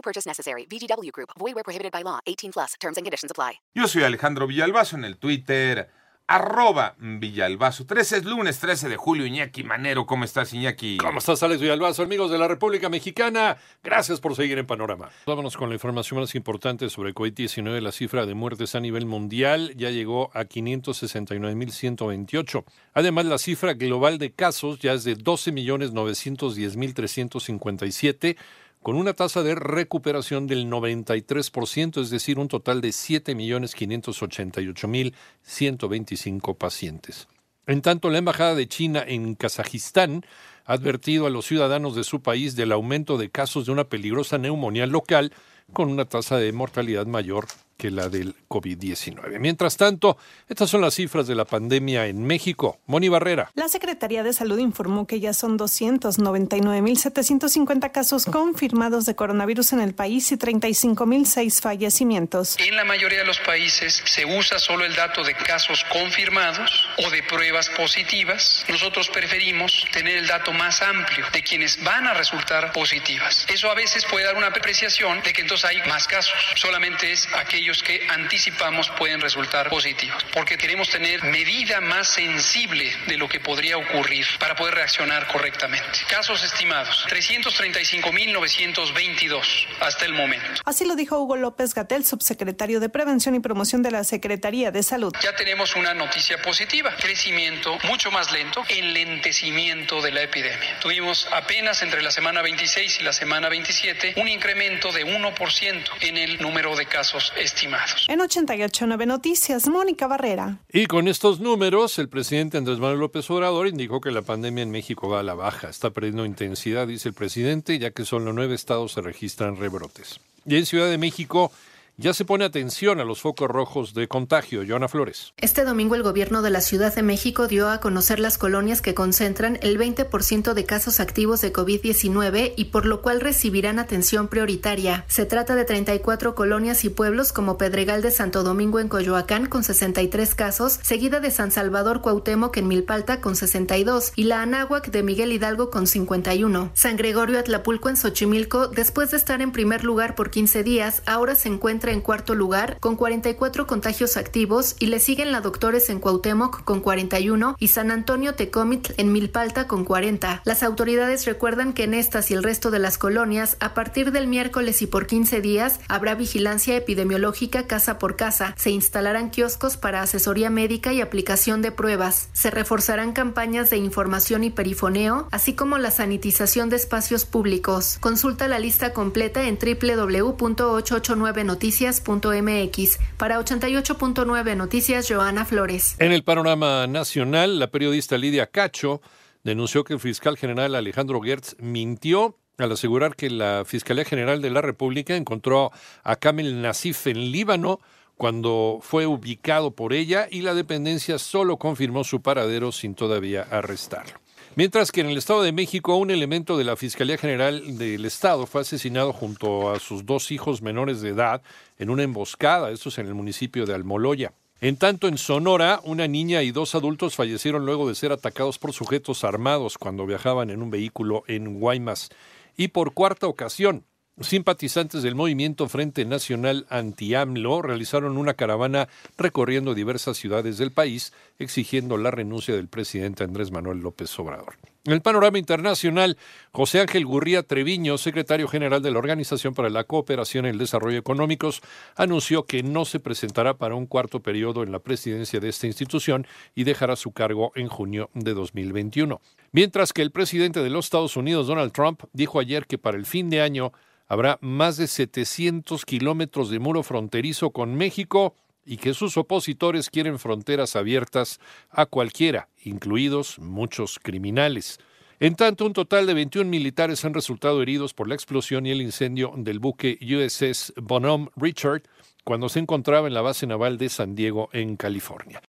No purchase necessary. VGW Group. Void where prohibited by law. 18 plus. Terms and conditions apply. Yo soy Alejandro Villalbazo en el Twitter, arroba Villalbazo. 13 es lunes, 13 de julio. Iñaki Manero, ¿cómo estás, Iñaki? ¿Cómo estás, Alex Villalbazo, amigos de la República Mexicana? Gracias por seguir en Panorama. Vámonos con la información más importante sobre COVID-19. La cifra de muertes a nivel mundial ya llegó a 569.128. Además, la cifra global de casos ya es de 12.910.357 con una tasa de recuperación del 93%, es decir, un total de 7.588.125 pacientes. En tanto, la Embajada de China en Kazajistán ha advertido a los ciudadanos de su país del aumento de casos de una peligrosa neumonía local con una tasa de mortalidad mayor que la del COVID-19. Mientras tanto, estas son las cifras de la pandemia en México. Moni Barrera. La Secretaría de Salud informó que ya son 299.750 casos confirmados de coronavirus en el país y 35.006 fallecimientos. En la mayoría de los países se usa solo el dato de casos confirmados o de pruebas positivas. Nosotros preferimos tener el dato más amplio de quienes van a resultar positivas. Eso a veces puede dar una apreciación de que entonces hay más casos. Solamente es aquellos que anticipamos pueden resultar positivos, porque queremos tener medida más sensible de lo que podría ocurrir para poder reaccionar correctamente. Casos estimados, 335.922 hasta el momento. Así lo dijo Hugo López Gatel, subsecretario de Prevención y Promoción de la Secretaría de Salud. Ya tenemos una noticia positiva, crecimiento mucho más lento, enlentecimiento de la epidemia. Tuvimos apenas entre la semana 26 y la semana 27 un incremento de 1% en el número de casos estimados. En 889 Noticias, Mónica Barrera. Y con estos números, el presidente Andrés Manuel López Obrador indicó que la pandemia en México va a la baja. Está perdiendo intensidad, dice el presidente, ya que solo nueve estados se registran rebrotes. Y en Ciudad de México, ya se pone atención a los focos rojos de contagio. Joana Flores. Este domingo el gobierno de la Ciudad de México dio a conocer las colonias que concentran el 20% de casos activos de COVID-19 y por lo cual recibirán atención prioritaria. Se trata de 34 colonias y pueblos como Pedregal de Santo Domingo en Coyoacán con 63 casos, seguida de San Salvador Cuauhtémoc en Milpalta con 62 y la Anáhuac de Miguel Hidalgo con 51. San Gregorio Atlapulco en Xochimilco, después de estar en primer lugar por 15 días, ahora se en cuarto lugar con 44 contagios activos y le siguen la Doctores en Cuauhtémoc con 41 y San Antonio Tecomitl en Milpalta con 40. Las autoridades recuerdan que en estas y el resto de las colonias, a partir del miércoles y por 15 días, habrá vigilancia epidemiológica casa por casa. Se instalarán kioscos para asesoría médica y aplicación de pruebas. Se reforzarán campañas de información y perifoneo, así como la sanitización de espacios públicos. Consulta la lista completa en www.889noticias noticias.mx. Para 88.9 Noticias, Joana Flores. En el panorama nacional, la periodista Lidia Cacho denunció que el fiscal general Alejandro Gertz mintió al asegurar que la Fiscalía General de la República encontró a Kamel Nasif en Líbano cuando fue ubicado por ella y la dependencia solo confirmó su paradero sin todavía arrestarlo. Mientras que en el Estado de México un elemento de la Fiscalía General del Estado fue asesinado junto a sus dos hijos menores de edad en una emboscada, esto es en el municipio de Almoloya. En tanto, en Sonora, una niña y dos adultos fallecieron luego de ser atacados por sujetos armados cuando viajaban en un vehículo en Guaymas. Y por cuarta ocasión, Simpatizantes del movimiento Frente Nacional Anti-AMLO realizaron una caravana recorriendo diversas ciudades del país exigiendo la renuncia del presidente Andrés Manuel López Obrador. En el panorama internacional, José Ángel Gurría Treviño, secretario general de la Organización para la Cooperación y el Desarrollo Económicos, anunció que no se presentará para un cuarto periodo en la presidencia de esta institución y dejará su cargo en junio de 2021. Mientras que el presidente de los Estados Unidos, Donald Trump, dijo ayer que para el fin de año habrá más de 700 kilómetros de muro fronterizo con México y que sus opositores quieren fronteras abiertas a cualquiera, incluidos muchos criminales. En tanto, un total de 21 militares han resultado heridos por la explosión y el incendio del buque USS Bonhomme Richard cuando se encontraba en la base naval de San Diego, en California.